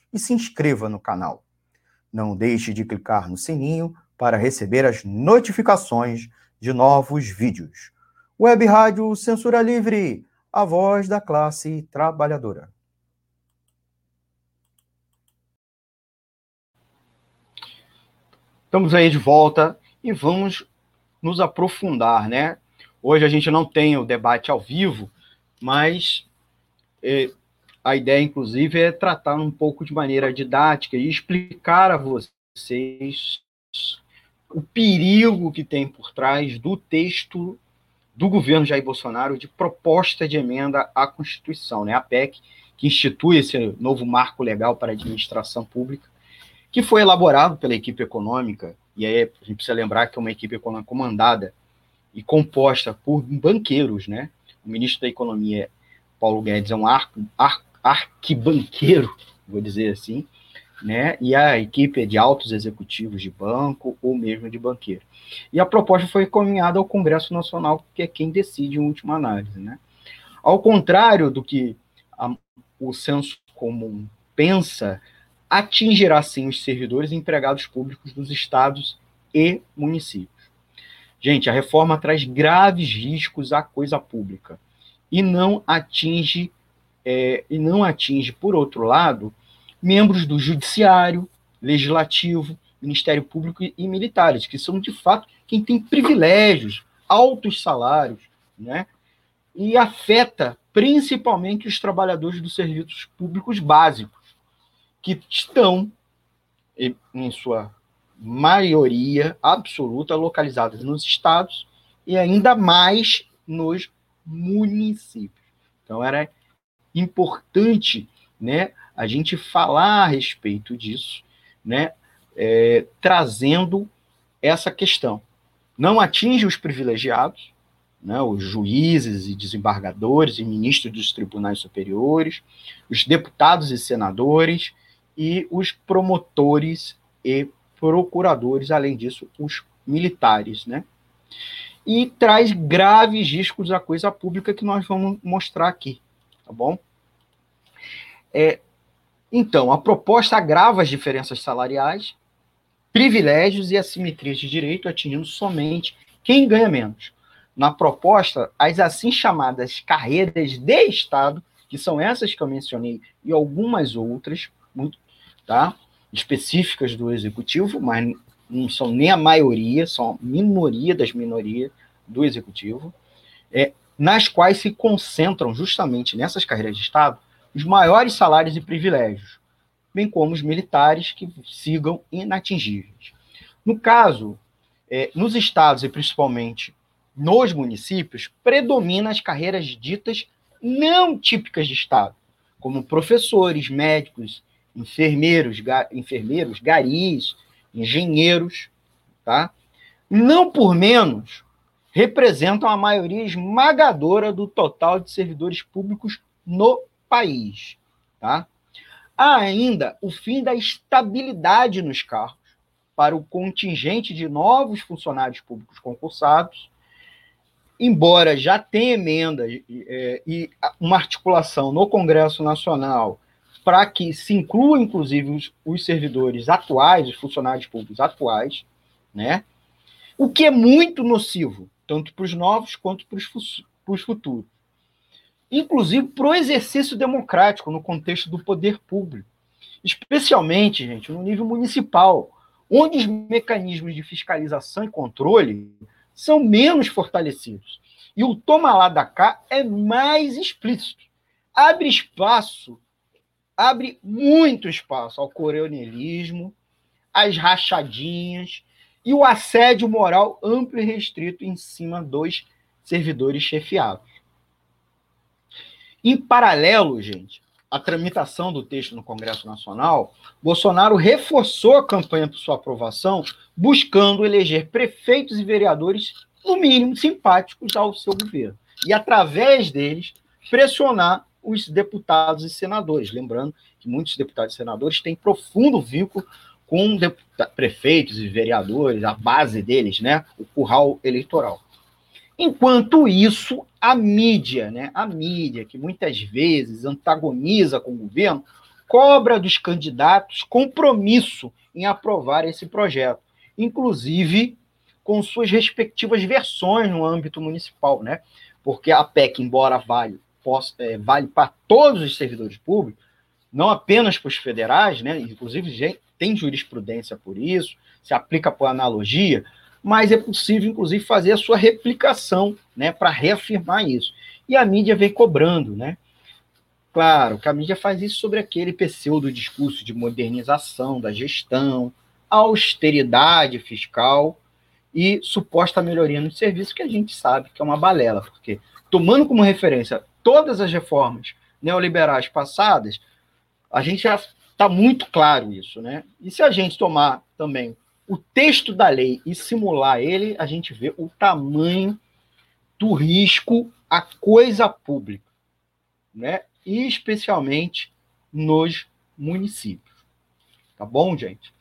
e se inscreva no canal. Não deixe de clicar no sininho para receber as notificações de novos vídeos. Web Rádio Censura Livre, a voz da classe trabalhadora. Estamos aí de volta e vamos nos aprofundar, né? Hoje a gente não tem o debate ao vivo, mas eh, a ideia, inclusive, é tratar um pouco de maneira didática e explicar a vocês o perigo que tem por trás do texto do governo Jair Bolsonaro de proposta de emenda à Constituição, né? a PEC, que institui esse novo marco legal para a administração pública, que foi elaborado pela equipe econômica, e aí a gente precisa lembrar que é uma equipe econômica comandada e composta por banqueiros, né? O ministro da Economia, Paulo Guedes, é um arco, arco arquibanqueiro, vou dizer assim, né? E a equipe é de altos executivos de banco ou mesmo de banqueiro. E a proposta foi encaminhada ao Congresso Nacional, que é quem decide em última análise, né? Ao contrário do que a, o senso comum pensa, atingirá sim os servidores e empregados públicos dos estados e municípios. Gente, a reforma traz graves riscos à coisa pública e não atinge é, e não atinge, por outro lado, membros do Judiciário, Legislativo, Ministério Público e, e militares, que são, de fato, quem tem privilégios, altos salários, né? e afeta principalmente os trabalhadores dos serviços públicos básicos, que estão, em sua maioria absoluta, localizados nos estados e ainda mais nos municípios. Então, era importante né, a gente falar a respeito disso, né, é, trazendo essa questão. Não atinge os privilegiados, né, os juízes e desembargadores e ministros dos tribunais superiores, os deputados e senadores e os promotores e procuradores, além disso, os militares, né? E traz graves riscos à coisa pública que nós vamos mostrar aqui tá bom? É, então, a proposta agrava as diferenças salariais, privilégios e assimetrias de direito, atingindo somente quem ganha menos. Na proposta, as assim chamadas carreiras de Estado, que são essas que eu mencionei, e algumas outras, muito, tá? específicas do Executivo, mas não são nem a maioria, são a minoria das minorias do Executivo, é, nas quais se concentram justamente nessas carreiras de Estado os maiores salários e privilégios, bem como os militares que sigam inatingíveis. No caso, é, nos estados e principalmente nos municípios, predomina as carreiras ditas não típicas de Estado, como professores, médicos, enfermeiros, ga, enfermeiros, garis, engenheiros, tá? Não por menos, representam a maioria esmagadora do total de servidores públicos no país, tá? Há ainda o fim da estabilidade nos cargos para o contingente de novos funcionários públicos concursados, embora já tenha emenda é, e uma articulação no Congresso Nacional para que se inclua, inclusive, os, os, servidores atuais, os funcionários públicos atuais, né? O que é muito nocivo, tanto para os novos quanto para os futuros. Inclusive para o exercício democrático no contexto do poder público. Especialmente, gente, no nível municipal, onde os mecanismos de fiscalização e controle são menos fortalecidos. E o toma lá da cá é mais explícito. Abre espaço abre muito espaço ao coronelismo, às rachadinhas e o assédio moral amplo e restrito em cima dos servidores chefiados. Em paralelo, gente, à tramitação do texto no Congresso Nacional, Bolsonaro reforçou a campanha por sua aprovação, buscando eleger prefeitos e vereadores, no mínimo, simpáticos ao seu governo. E, através deles, pressionar os deputados e senadores. Lembrando que muitos deputados e senadores têm profundo vínculo com prefeitos e vereadores, a base deles, né, o curral eleitoral. Enquanto isso, a mídia, né, a mídia que muitas vezes antagoniza com o governo, cobra dos candidatos compromisso em aprovar esse projeto, inclusive com suas respectivas versões no âmbito municipal, né? Porque a PEC, embora vale possa, é, vale para todos os servidores públicos, não apenas para os federais, né? inclusive tem jurisprudência por isso, se aplica por analogia, mas é possível, inclusive, fazer a sua replicação né, para reafirmar isso. E a mídia vem cobrando, né? Claro que a mídia faz isso sobre aquele pseudo discurso de modernização da gestão, austeridade fiscal e suposta melhoria no serviço, que a gente sabe que é uma balela, porque tomando como referência todas as reformas neoliberais passadas, a gente já está muito claro isso, né? E se a gente tomar também o texto da lei e simular ele, a gente vê o tamanho do risco à coisa pública, né? E especialmente nos municípios. Tá bom, gente?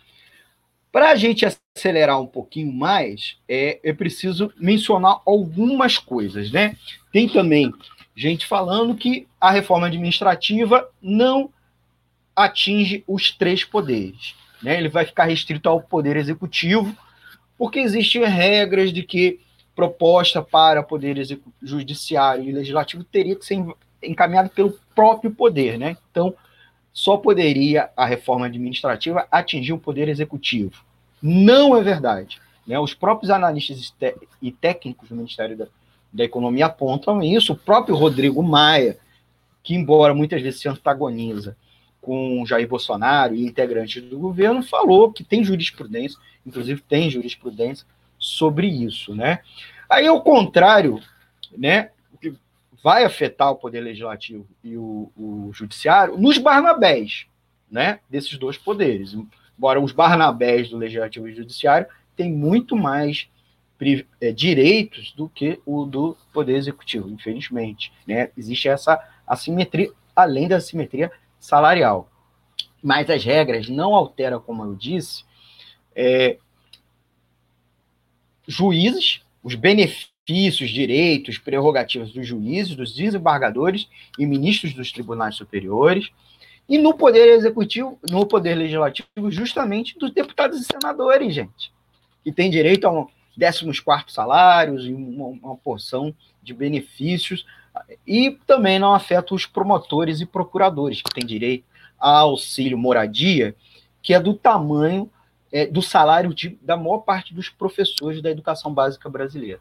Para a gente acelerar um pouquinho mais, é, preciso mencionar algumas coisas, né? Tem também gente falando que a reforma administrativa não atinge os três poderes. Né? Ele vai ficar restrito ao poder executivo, porque existem regras de que proposta para poder judiciário e legislativo teria que ser encaminhada pelo próprio poder. Né? Então, só poderia a reforma administrativa atingir o poder executivo. Não é verdade. Né? Os próprios analistas e técnicos do Ministério da, da Economia apontam isso. O próprio Rodrigo Maia, que embora muitas vezes se antagoniza com Jair Bolsonaro e integrantes do governo, falou que tem jurisprudência, inclusive tem jurisprudência sobre isso, né? Aí, ao contrário, né, o que vai afetar o poder legislativo e o, o judiciário nos Barnabés, né, desses dois poderes. Embora os Barnabés do legislativo e judiciário têm muito mais é, direitos do que o do Poder Executivo, infelizmente. Né? Existe essa assimetria, além da assimetria salarial. Mas as regras não alteram, como eu disse, é, juízes, os benefícios, direitos, prerrogativas dos juízes, dos desembargadores e ministros dos tribunais superiores, e no poder executivo, no poder legislativo, justamente dos deputados e senadores, gente, que tem direito a um, 14 salários e uma, uma porção de benefícios, e também não afeta os promotores e procuradores, que têm direito a auxílio moradia, que é do tamanho é, do salário de, da maior parte dos professores da educação básica brasileira.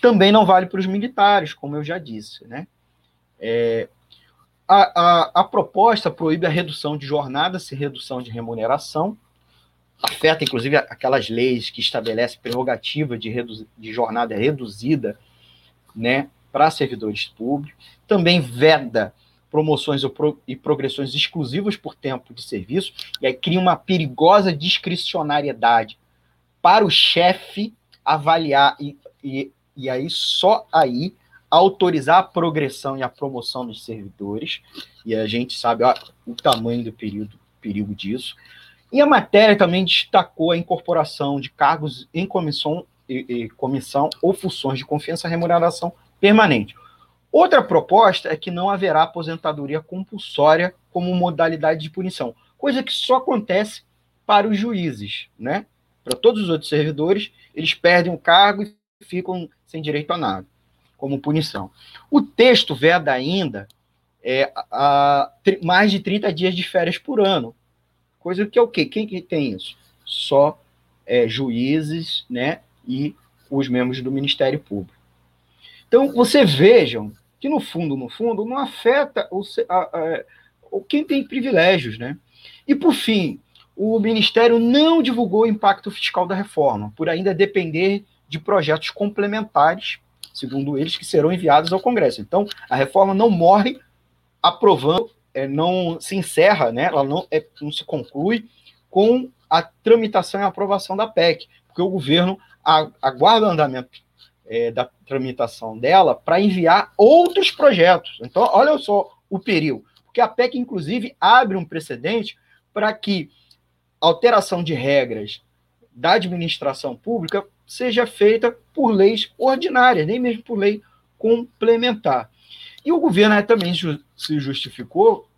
Também não vale para os militares, como eu já disse. Né? É, a, a, a proposta proíbe a redução de jornada sem redução de remuneração, afeta, inclusive, aquelas leis que estabelecem prerrogativa de, de jornada reduzida né, para servidores públicos. Também veda promoções e progressões exclusivas por tempo de serviço, e aí cria uma perigosa discricionariedade para o chefe avaliar e, e, e aí só aí autorizar a progressão e a promoção dos servidores, e a gente sabe ó, o tamanho do período, perigo disso. E a matéria também destacou a incorporação de cargos em comissão, e, e, comissão ou funções de confiança e remuneração permanente. Outra proposta é que não haverá aposentadoria compulsória como modalidade de punição, coisa que só acontece para os juízes, né? Para todos os outros servidores, eles perdem o cargo e ficam sem direito a nada, como punição. O texto veda ainda é, a, a, mais de 30 dias de férias por ano, coisa que é o quê? Quem que tem isso? Só é, juízes, né? E os membros do Ministério Público. Então, você vejam que no fundo, no fundo, não afeta o, a, a, quem tem privilégios, né? E por fim, o Ministério não divulgou o impacto fiscal da reforma, por ainda depender de projetos complementares, segundo eles, que serão enviados ao Congresso. Então, a reforma não morre aprovando, é, não se encerra, né? Ela não, é, não se conclui com a tramitação e aprovação da PEC, porque o governo aguarda o andamento é, da tramitação dela para enviar outros projetos. Então, olha só o perigo, porque a PEC, inclusive, abre um precedente para que alteração de regras da administração pública seja feita por leis ordinárias, nem mesmo por lei complementar. E o governo também se justificou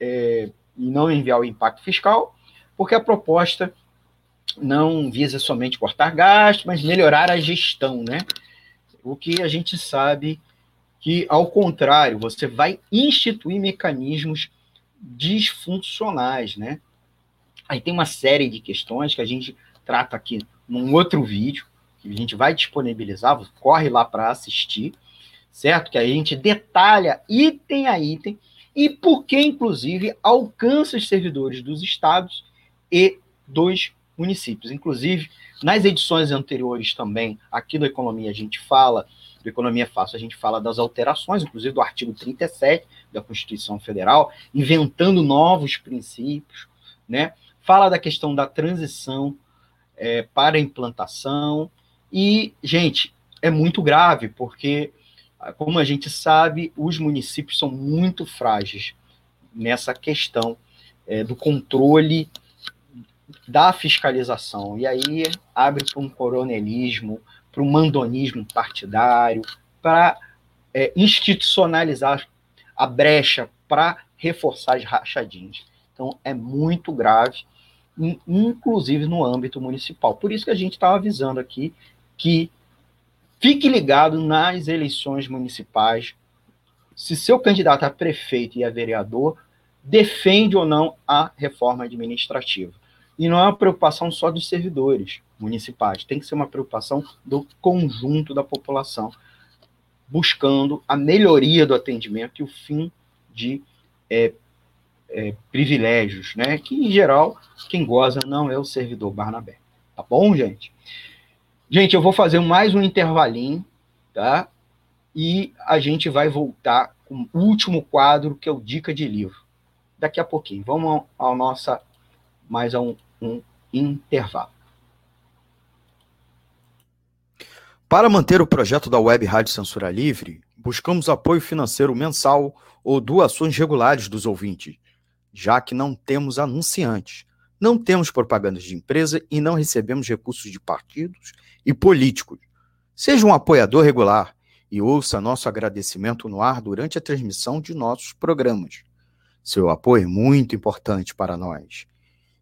é, em não enviar o impacto fiscal, porque a proposta não visa somente cortar gastos, mas melhorar a gestão, né? O que a gente sabe que, ao contrário, você vai instituir mecanismos disfuncionais, né? Aí tem uma série de questões que a gente trata aqui num outro vídeo, que a gente vai disponibilizar, corre lá para assistir, certo? Que a gente detalha item a item e por que, inclusive, alcança os servidores dos estados e dos municípios. Inclusive, nas edições anteriores também, aqui do Economia, a gente fala, do Economia Fácil, a gente fala das alterações, inclusive do artigo 37 da Constituição Federal, inventando novos princípios, né? Fala da questão da transição é, para a implantação. E, gente, é muito grave, porque, como a gente sabe, os municípios são muito frágeis nessa questão é, do controle da fiscalização. E aí abre para um coronelismo, para um mandonismo partidário, para é, institucionalizar a brecha para reforçar as rachadinhas. Então é muito grave, inclusive no âmbito municipal. Por isso que a gente estava avisando aqui que fique ligado nas eleições municipais. Se seu candidato a prefeito e a vereador defende ou não a reforma administrativa. E não é uma preocupação só dos servidores municipais, tem que ser uma preocupação do conjunto da população, buscando a melhoria do atendimento e o fim de é, é, privilégios, né? Que em geral quem goza não é o servidor Barnabé. Tá bom, gente? Gente, eu vou fazer mais um intervalinho, tá? E a gente vai voltar com o último quadro, que é o Dica de Livro. Daqui a pouquinho. Vamos ao, ao nossa mais a um um intervalo. Para manter o projeto da Web Rádio Censura Livre, buscamos apoio financeiro mensal ou doações regulares dos ouvintes, já que não temos anunciantes, não temos propagandas de empresa e não recebemos recursos de partidos e políticos. Seja um apoiador regular e ouça nosso agradecimento no ar durante a transmissão de nossos programas. Seu apoio é muito importante para nós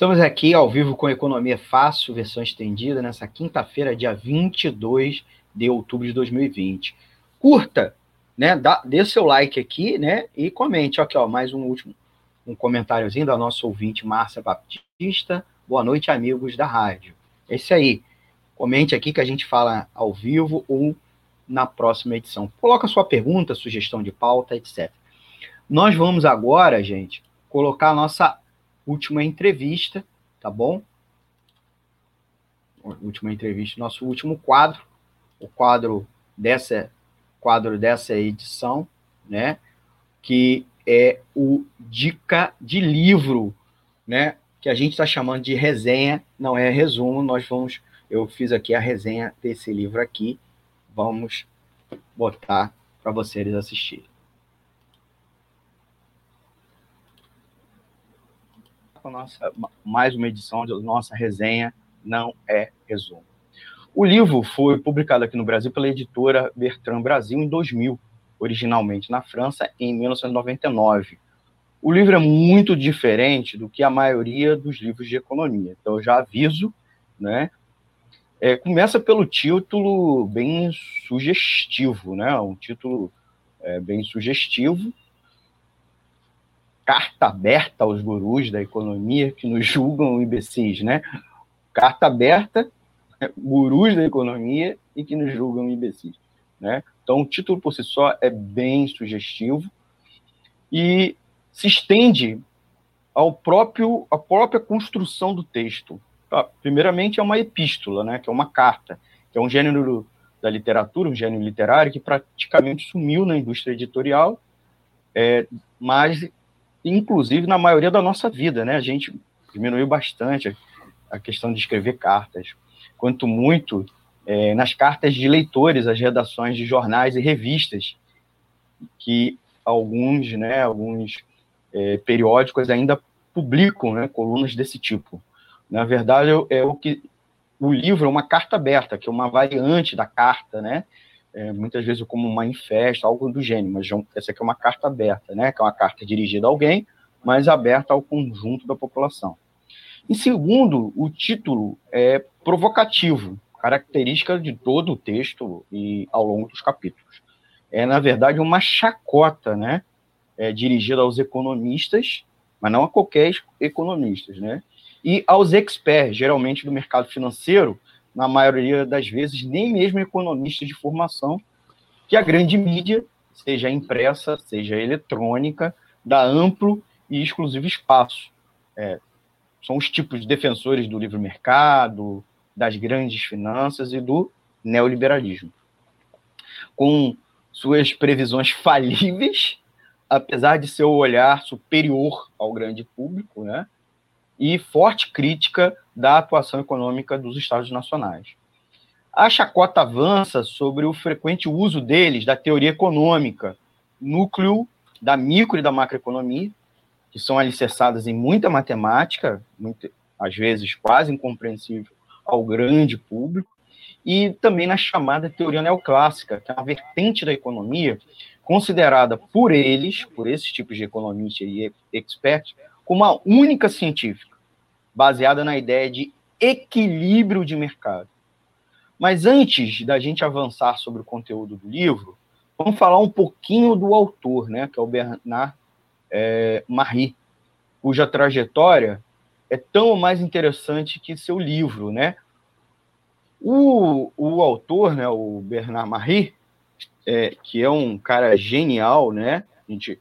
Estamos aqui ao vivo com Economia Fácil, versão estendida, nessa quinta-feira, dia 22 de outubro de 2020. Curta né? Dá, dê seu like aqui, né? E comente. Aqui, ó, mais um último um comentáriozinho da nossa ouvinte Márcia Baptista. Boa noite, amigos da rádio. Esse aí. Comente aqui que a gente fala ao vivo ou na próxima edição. Coloca sua pergunta, sugestão de pauta, etc. Nós vamos agora, gente, colocar a nossa última entrevista, tá bom? Última entrevista, nosso último quadro, o quadro dessa quadro dessa edição, né? Que é o dica de livro, né? Que a gente está chamando de resenha, não é resumo. Nós vamos, eu fiz aqui a resenha desse livro aqui. Vamos botar para vocês assistirem. Nossa, mais uma edição da nossa resenha não é resumo. O livro foi publicado aqui no Brasil pela editora Bertrand Brasil em 2000, originalmente na França em 1999. O livro é muito diferente do que a maioria dos livros de economia. Então, eu já aviso, né? É, começa pelo título bem sugestivo, né? Um título é, bem sugestivo. Carta aberta aos gurus da economia que nos julgam imbecis, né? Carta aberta gurus da economia e que nos julgam imbecis. Né? Então, o título por si só é bem sugestivo e se estende ao próprio à própria construção do texto. Tá? Primeiramente, é uma epístola, né? que é uma carta, que é um gênero da literatura, um gênero literário que praticamente sumiu na indústria editorial, é, mas inclusive na maioria da nossa vida, né? A gente diminuiu bastante a questão de escrever cartas quanto muito é, nas cartas de leitores às redações de jornais e revistas, que alguns, né, alguns é, periódicos ainda publicam né, colunas desse tipo. Na verdade, é o que o livro é uma carta aberta, que é uma variante da carta, né? É, muitas vezes como um manifesto, algo do gênero, mas essa aqui é uma carta aberta, né? Que é uma carta dirigida a alguém, mas aberta ao conjunto da população. Em segundo, o título é provocativo, característica de todo o texto e ao longo dos capítulos. É, na verdade, uma chacota, né? É, dirigida aos economistas, mas não a qualquer economistas, né? E aos experts, geralmente do mercado financeiro, na maioria das vezes, nem mesmo economistas de formação, que a grande mídia, seja impressa, seja eletrônica, dá amplo e exclusivo espaço. É, são os tipos de defensores do livre mercado, das grandes finanças e do neoliberalismo. Com suas previsões falíveis, apesar de seu olhar superior ao grande público, né? e forte crítica da atuação econômica dos Estados nacionais. A chacota avança sobre o frequente uso deles da teoria econômica, núcleo da micro e da macroeconomia, que são alicerçadas em muita matemática, muito, às vezes quase incompreensível ao grande público, e também na chamada teoria neoclássica, que é uma vertente da economia considerada por eles, por esses tipos de economistas e experts, como a única científica, baseada na ideia de equilíbrio de mercado. Mas antes da gente avançar sobre o conteúdo do livro, vamos falar um pouquinho do autor, né, que é o Bernard é, Marie, cuja trajetória é tão mais interessante que seu livro, né? O, o autor, né, o Bernard Marie, é, que é um cara genial, né? A gente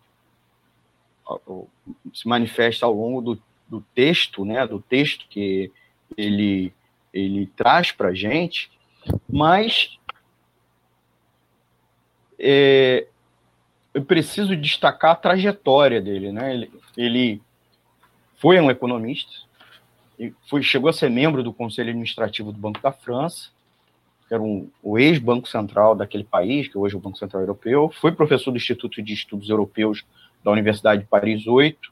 se manifesta ao longo do, do texto, né? Do texto que ele ele traz para gente, mas é, eu preciso destacar a trajetória dele, né? Ele, ele foi um economista, foi, chegou a ser membro do Conselho Administrativo do Banco da França, que era um, o ex-banco central daquele país, que hoje é o Banco Central Europeu, foi professor do Instituto de Estudos Europeus da Universidade de Paris 8,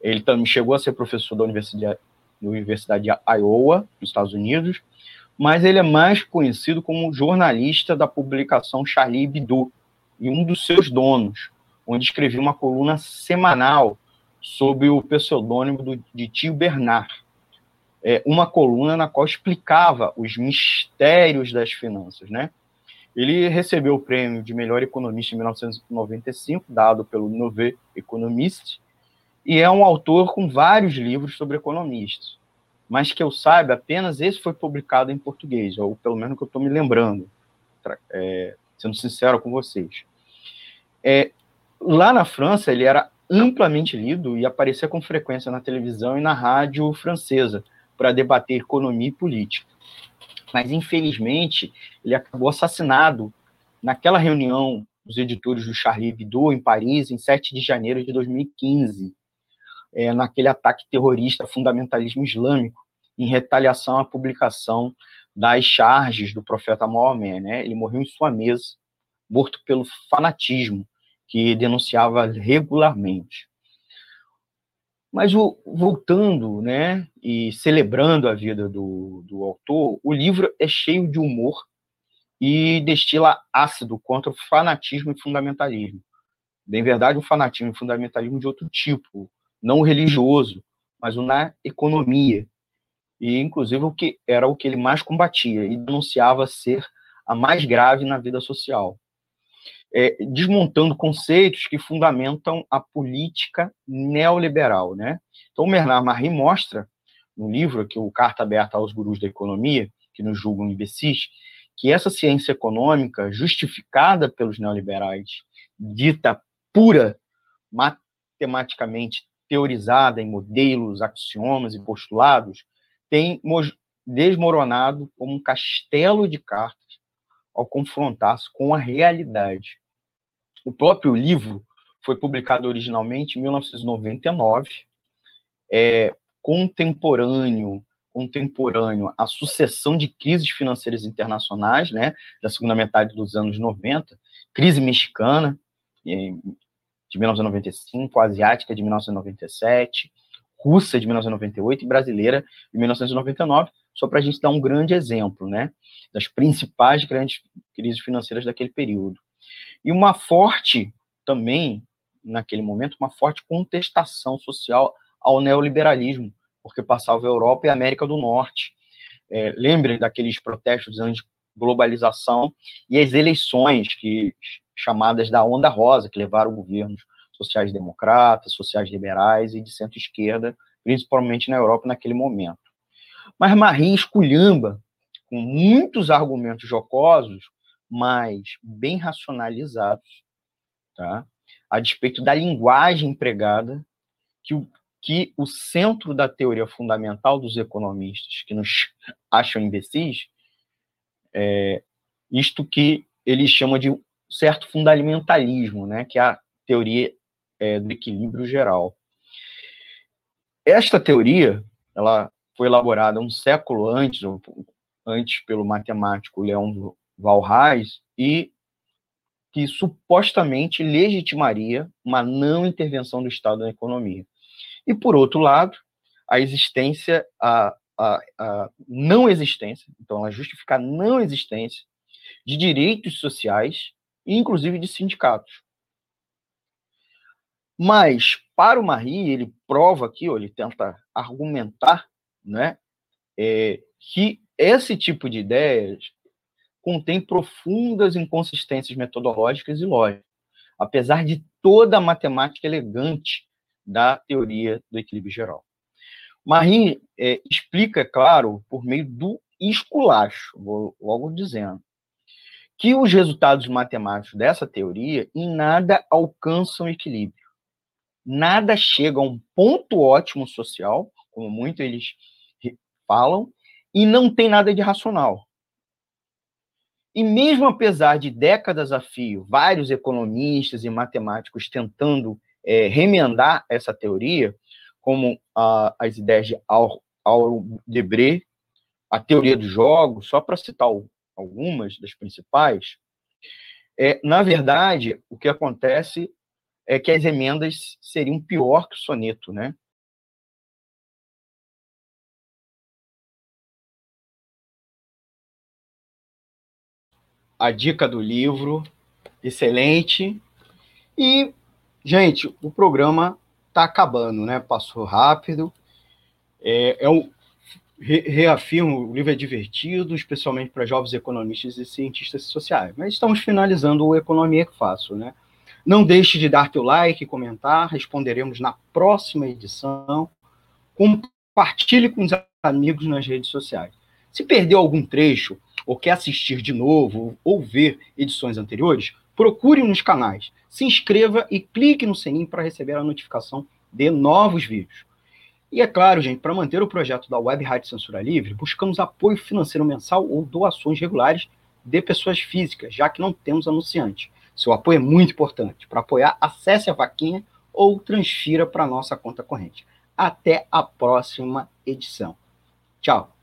ele também chegou a ser professor da Universidade, da Universidade de Iowa, nos Estados Unidos, mas ele é mais conhecido como jornalista da publicação Charlie Hebdo, e um dos seus donos, onde escrevia uma coluna semanal sob o pseudônimo do, de Tio Bernard. É, uma coluna na qual explicava os mistérios das finanças, né? Ele recebeu o prêmio de melhor economista em 1995, dado pelo Nouveau Economiste, e é um autor com vários livros sobre economistas. Mas que eu saiba, apenas esse foi publicado em português, ou pelo menos que eu estou me lembrando, é, sendo sincero com vocês. É, lá na França, ele era amplamente lido e aparecia com frequência na televisão e na rádio francesa para debater economia e política. Mas, infelizmente, ele acabou assassinado naquela reunião dos editores do Charlie Hebdo, em Paris, em 7 de janeiro de 2015, é, naquele ataque terrorista fundamentalismo islâmico, em retaliação à publicação das charges do profeta Maomé. Né? Ele morreu em sua mesa, morto pelo fanatismo que denunciava regularmente. Mas voltando, né, e celebrando a vida do, do autor, o livro é cheio de humor e destila ácido contra o fanatismo e fundamentalismo. Bem verdade, o fanatismo e fundamentalismo de outro tipo, não religioso, mas o na economia. E, inclusive, o que era o que ele mais combatia e denunciava ser a mais grave na vida social é, desmontando conceitos que fundamentam a política neoliberal. Né? Então, o Bernard Marie mostra, no livro, que o Carta Aberta aos Gurus da Economia, que nos julgam imbecis, que essa ciência econômica, justificada pelos neoliberais, dita pura, matematicamente teorizada em modelos, axiomas e postulados, tem desmoronado como um castelo de cartas ao confrontar-se com a realidade. O próprio livro foi publicado originalmente em 1999, é, contemporâneo contemporâneo à sucessão de crises financeiras internacionais, né, da segunda metade dos anos 90, crise mexicana de 1995, asiática de 1997, russa de 1998 e brasileira de 1999, só para a gente dar um grande exemplo, né, das principais grandes crises financeiras daquele período. E uma forte, também, naquele momento, uma forte contestação social ao neoliberalismo, porque passava a Europa e a América do Norte. É, lembrem daqueles protestos anti-globalização e as eleições que chamadas da Onda Rosa, que levaram governos sociais-democratas, sociais-liberais e de centro-esquerda, principalmente na Europa naquele momento. Mas Marie esculhamba, com muitos argumentos jocosos, mas bem racionalizados, tá? a despeito da linguagem empregada, que o, que o centro da teoria fundamental dos economistas, que nos acham imbecis, é isto que eles chamam de certo fundamentalismo, né, que é a teoria é, do equilíbrio geral. Esta teoria, ela foi elaborada um século antes, antes pelo matemático Leon Valrais e que supostamente legitimaria uma não intervenção do Estado na economia. E, por outro lado, a existência, a, a, a não existência, então ela justifica a não existência de direitos sociais, inclusive de sindicatos. Mas, para o Marie, ele prova aqui, ou ele tenta argumentar, né, é, que esse tipo de ideias contém profundas inconsistências metodológicas e lógicas, apesar de toda a matemática elegante da teoria do equilíbrio geral. Marie é, explica, claro, por meio do esculacho, vou logo dizendo, que os resultados matemáticos dessa teoria em nada alcançam equilíbrio. Nada chega a um ponto ótimo social, como muito eles falam, e não tem nada de racional. E mesmo apesar de décadas a fio, vários economistas e matemáticos tentando é, remendar essa teoria, como as ideias de Auro Debré, a teoria dos jogos, só para citar algumas das principais, é, na verdade, o que acontece é que as emendas seriam pior que o soneto, né? a dica do livro, excelente. E, gente, o programa está acabando, né? Passou rápido. É, é re reafirmo, o livro é divertido, especialmente para jovens economistas e cientistas sociais. Mas estamos finalizando o Economia que Faço, né? Não deixe de dar teu like, comentar, responderemos na próxima edição. Compartilhe com os amigos nas redes sociais. Se perdeu algum trecho, ou quer assistir de novo, ou ver edições anteriores, procure nos canais, se inscreva e clique no sininho para receber a notificação de novos vídeos. E é claro, gente, para manter o projeto da Web Rádio Censura Livre, buscamos apoio financeiro mensal ou doações regulares de pessoas físicas, já que não temos anunciante. Seu apoio é muito importante. Para apoiar, acesse a vaquinha ou transfira para nossa conta corrente. Até a próxima edição. Tchau!